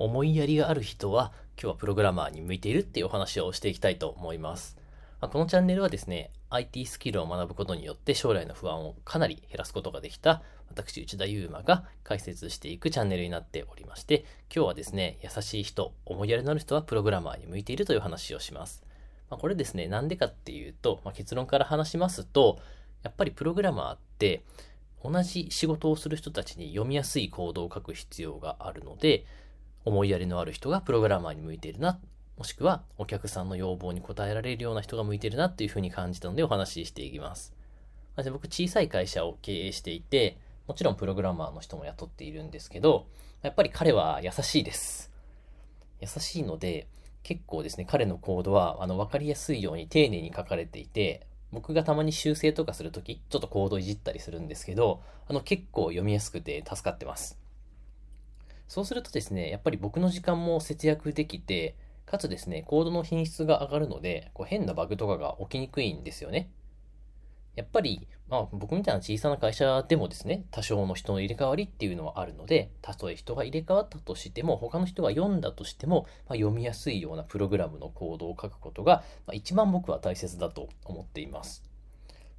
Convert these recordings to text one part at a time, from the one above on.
思いやりがある人は今日はプログラマーに向いているっていうお話をしていきたいと思います。ま、このチャンネルはですね、IT スキルを学ぶことによって将来の不安をかなり減らすことができた私内田祐馬が解説していくチャンネルになっておりまして、今日はですね、優しい人、思いやりのある人はプログラマーに向いているという話をします。まあ、これですね、なんでかっていうと、まあ、結論から話しますと、やっぱりプログラマーって同じ仕事をする人たちに読みやすいコードを書く必要があるので、思いやりのある人がプログラマーに向いているな、もしくはお客さんの要望に応えられるような人が向いているなっていうふうに感じたのでお話ししていきます。僕小さい会社を経営していて、もちろんプログラマーの人も雇っているんですけど、やっぱり彼は優しいです。優しいので、結構ですね、彼のコードは、あの、わかりやすいように丁寧に書かれていて、僕がたまに修正とかするとき、ちょっとコードいじったりするんですけど、あの、結構読みやすくて助かってます。そうするとですね、やっぱり僕の時間も節約できて、かつですね、コードの品質が上がるので、こう変なバグとかが起きにくいんですよね。やっぱり、まあ僕みたいな小さな会社でもですね、多少の人の入れ替わりっていうのはあるので、たとえ人が入れ替わったとしても、他の人が読んだとしても、まあ、読みやすいようなプログラムのコードを書くことが、まあ、一番僕は大切だと思っています。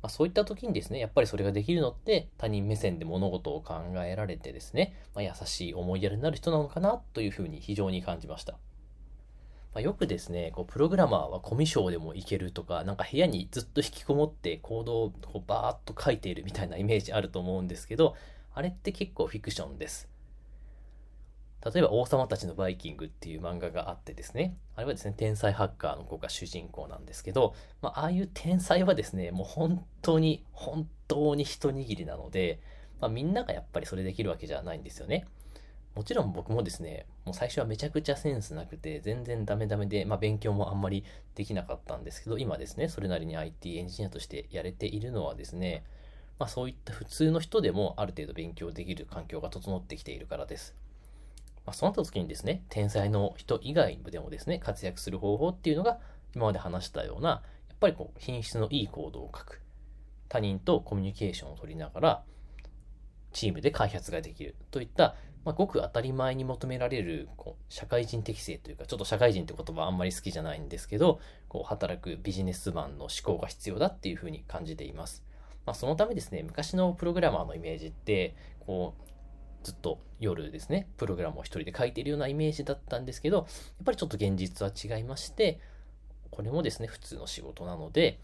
まあ、そういった時にですね、やっぱりそれができるのって他人目線で物事を考えられてですね、まあ、優しい思いやりになる人なのかなというふうに非常に感じました。まあ、よくですね、こうプログラマーはコミュ障でもいけるとか、なんか部屋にずっと引きこもってコードをこうバーッと書いているみたいなイメージあると思うんですけど、あれって結構フィクションです。例えば王様たちのバイキングっていう漫画があってですね、あれはですね、天才ハッカーの子が主人公なんですけど、まあ、ああいう天才はですね、もう本当に、本当に一握りなので、まあ、みんながやっぱりそれできるわけじゃないんですよね。もちろん僕もですね、もう最初はめちゃくちゃセンスなくて、全然ダメダメで、まあ、勉強もあんまりできなかったんですけど、今ですね、それなりに IT エンジニアとしてやれているのはですね、まあ、そういった普通の人でもある程度勉強できる環境が整ってきているからです。まあ、そうなった時にですね、天才の人以外でもですね、活躍する方法っていうのが、今まで話したような、やっぱりこう、品質のいいコードを書く。他人とコミュニケーションを取りながら、チームで開発ができるといった、まあ、ごく当たり前に求められるこう社会人適性というか、ちょっと社会人って言葉あんまり好きじゃないんですけど、こう働くビジネスマンの思考が必要だっていうふうに感じています。まあ、そのためですね、昔のプログラマーのイメージって、こう、ずっと夜ですね、プログラムを一人で書いているようなイメージだったんですけど、やっぱりちょっと現実は違いまして、これもですね、普通の仕事なので、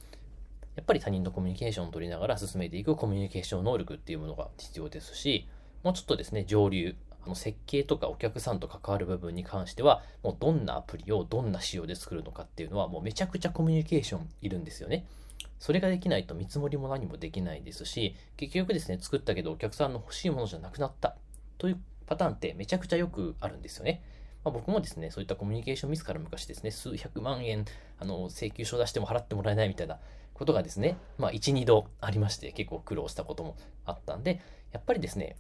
やっぱり他人とコミュニケーションを取りながら進めていくコミュニケーション能力っていうものが必要ですし、もうちょっとですね、上流、あの設計とかお客さんと関わる部分に関しては、もうどんなアプリをどんな仕様で作るのかっていうのは、もうめちゃくちゃコミュニケーションいるんですよね。それができないと見積もりも何もできないですし、結局ですね、作ったけどお客さんの欲しいものじゃなくなったというパターンってめちゃくちゃよくあるんですよね。まあ、僕もですね、そういったコミュニケーションミスから昔ですね、数百万円、あの、請求書出しても払ってもらえないみたいなことがですね、まあ、1、2度ありまして、結構苦労したこともあったんで、やっぱりですね、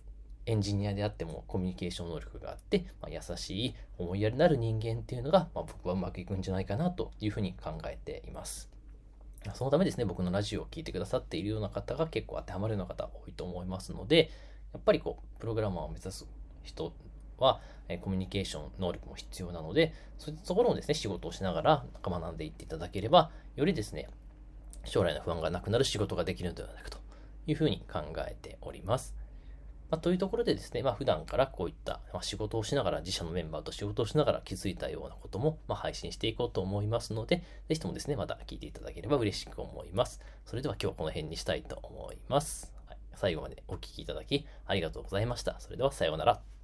エンジニアであってもコミュニケーション能力があって、まあ、優しい思いやりのある人間っていうのが、まあ、僕はうまくいくんじゃないかなというふうに考えています。そのためですね、僕のラジオを聴いてくださっているような方が結構当てはまるような方多いと思いますので、やっぱりこう、プログラマーを目指す人は、えコミュニケーション能力も必要なので、そういったところをですね、仕事をしながら学んでいっていただければ、よりですね、将来の不安がなくなる仕事ができるのではないかというふうに考えております。まあ、というところでですね、まあ、普段からこういった、ま、仕事をしながら、自社のメンバーと仕事をしながら気づいたようなことも、まあ、配信していこうと思いますので、ぜひともですね、また聞いていただければ嬉しく思います。それでは今日はこの辺にしたいと思います。最後までお聴きいただきありがとうございました。それではさようなら。